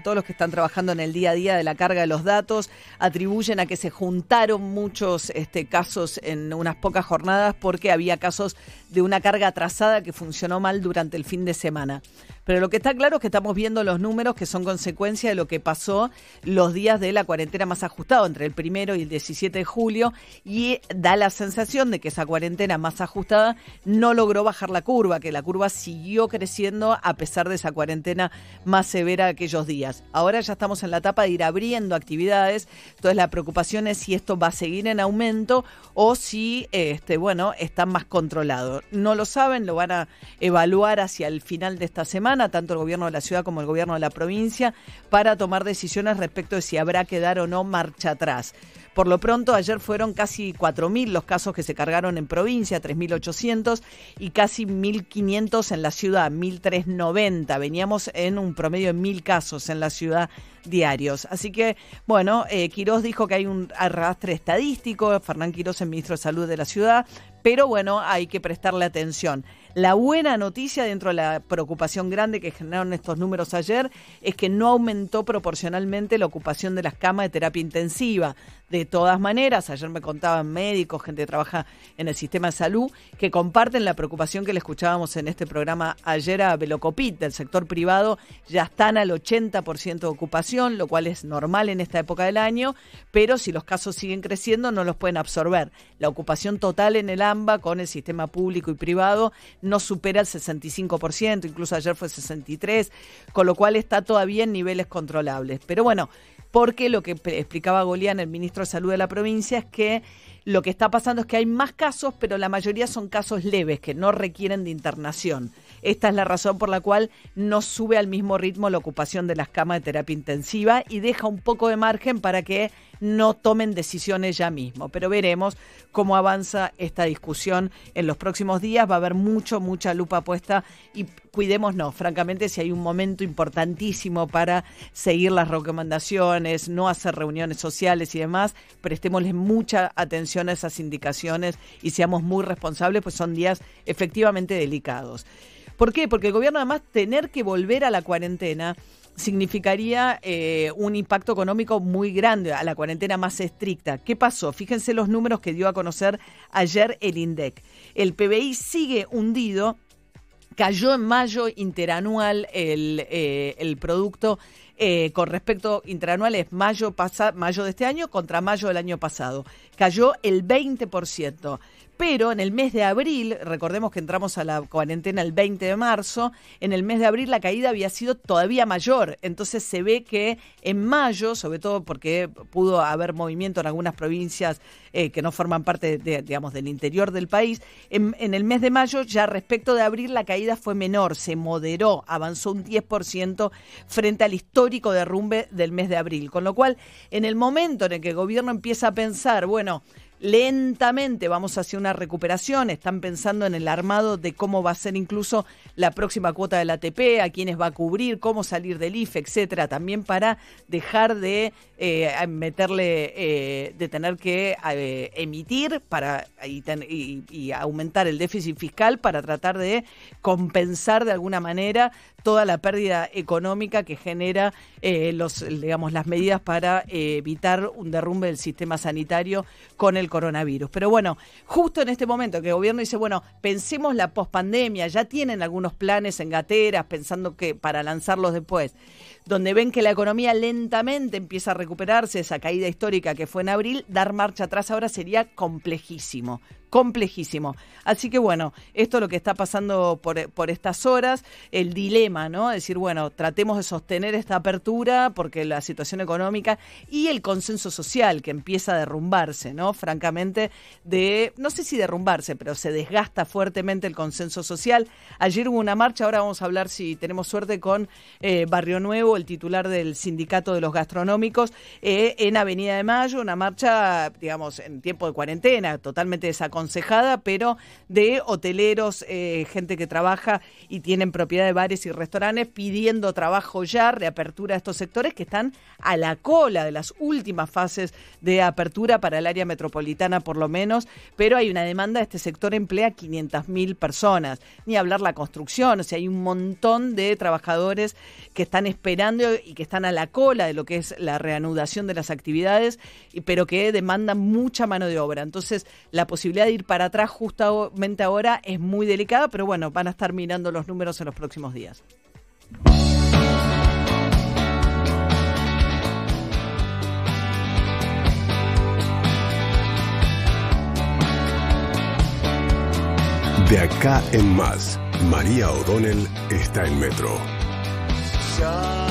todos los que están trabajando en el día a día de la carga de los datos atribuyen a que se juntaron muchos este, casos en unas pocas jornadas porque había casos de una carga atrasada que funcionó mal durante el fin de semana. Pero lo que está claro es que estamos viendo los números que son consecuencia de lo que pasó los días de la cuarentena más ajustada, entre el primero y el 17 de julio, y da la sensación de que esa cuarentena más ajustada no logró bajar la curva, que la curva siguió creciendo a pesar de esa cuarentena más severa aquellos días. Ahora ya estamos en la etapa de ir abriendo actividades, entonces la preocupación es si esto va a seguir en aumento o si, este, bueno, está más controlado. No lo saben, lo van a evaluar hacia el final de esta semana tanto el gobierno de la ciudad como el gobierno de la provincia, para tomar decisiones respecto de si habrá que dar o no marcha atrás. Por lo pronto, ayer fueron casi 4.000 los casos que se cargaron en provincia, 3.800, y casi 1.500 en la ciudad, 1.390. Veníamos en un promedio de 1.000 casos en la ciudad diarios. Así que, bueno, eh, Quirós dijo que hay un arrastre estadístico, Fernán Quirós, el ministro de Salud de la ciudad, pero bueno, hay que prestarle atención. La buena noticia dentro de la preocupación grande que generaron estos números ayer es que no aumentó proporcionalmente la ocupación de las camas de terapia intensiva. De todas maneras, ayer me contaban médicos, gente que trabaja en el sistema de salud, que comparten la preocupación que le escuchábamos en este programa ayer a Velocopit del sector privado, ya están al 80% de ocupación, lo cual es normal en esta época del año, pero si los casos siguen creciendo no los pueden absorber. La ocupación total en el AMBA con el sistema público y privado no supera el 65%, incluso ayer fue 63%, con lo cual está todavía en niveles controlables. Pero bueno, porque lo que explicaba Golián, el ministro Salud de la provincia, es que lo que está pasando es que hay más casos, pero la mayoría son casos leves que no requieren de internación. Esta es la razón por la cual no sube al mismo ritmo la ocupación de las camas de terapia intensiva y deja un poco de margen para que no tomen decisiones ya mismo. Pero veremos cómo avanza esta discusión en los próximos días. Va a haber mucho, mucha lupa puesta y cuidémonos, francamente, si hay un momento importantísimo para seguir las recomendaciones, no hacer reuniones sociales y demás, prestémosle mucha atención a esas indicaciones y seamos muy responsables, pues son días efectivamente delicados. ¿Por qué? Porque el gobierno además tener que volver a la cuarentena significaría eh, un impacto económico muy grande a la cuarentena más estricta. ¿Qué pasó? Fíjense los números que dio a conocer ayer el INDEC. El PBI sigue hundido. Cayó en mayo interanual el, eh, el producto eh, con respecto interanual es mayo, mayo de este año contra mayo del año pasado. Cayó el 20%. Pero en el mes de abril, recordemos que entramos a la cuarentena el 20 de marzo, en el mes de abril la caída había sido todavía mayor. Entonces se ve que en mayo, sobre todo porque pudo haber movimiento en algunas provincias eh, que no forman parte, digamos, del interior del país, en, en, el mes de mayo ya respecto de abril la caída fue menor, se moderó, avanzó un 10% frente al histórico derrumbe del mes de abril. Con lo cual, en el momento en el que el gobierno empieza a pensar, bueno, lentamente vamos hacia una recuperación, están pensando en el armado de cómo va a ser incluso la próxima cuota del ATP, a quiénes va a cubrir, cómo salir del IFE, etcétera, también para dejar de eh, meterle, eh, de tener que eh, emitir para y, aumentar el déficit fiscal para tratar de compensar de alguna manera toda la pérdida económica que genera los, digamos, las medidas para evitar un derrumbe del sistema sanitario con el coronavirus. Pero bueno, justo en este momento que el gobierno dice, bueno, pensemos la pospandemia, ya tienen algunos planes en gateras pensando que para lanzarlos después donde ven que la economía lentamente empieza a recuperarse, esa caída histórica que fue en abril, dar marcha atrás ahora sería complejísimo complejísimo. Así que bueno, esto es lo que está pasando por, por, estas horas, el dilema, ¿no? Decir, bueno, tratemos de sostener esta apertura porque la situación económica y el consenso social que empieza a derrumbarse, ¿no? Francamente, de, no sé si derrumbarse, pero se desgasta fuertemente el consenso social. Ayer hubo una marcha, ahora vamos a hablar si tenemos suerte con eh, Barrio Nuevo, el titular del sindicato de los gastronómicos, eh, en Avenida de Mayo, una marcha, digamos, en tiempo de cuarentena, totalmente desaconsejada desaconsejada, pero de hoteleros, eh, gente que trabaja y tienen propiedad de bares y restaurantes pidiendo trabajo ya, reapertura de estos sectores que están a la cola de las últimas fases de apertura para el área metropolitana por lo menos, pero hay una demanda, este sector emplea 500.000 personas, ni hablar la construcción, o sea, hay un montón de trabajadores que están esperando y que están a la cola de lo que es la reanudación de las actividades, pero que demandan mucha mano de obra. Entonces, la posibilidad de ir para atrás justamente ahora es muy delicada, pero bueno, van a estar mirando los números en los próximos días. De acá en más, María O'Donnell está en Metro. Ya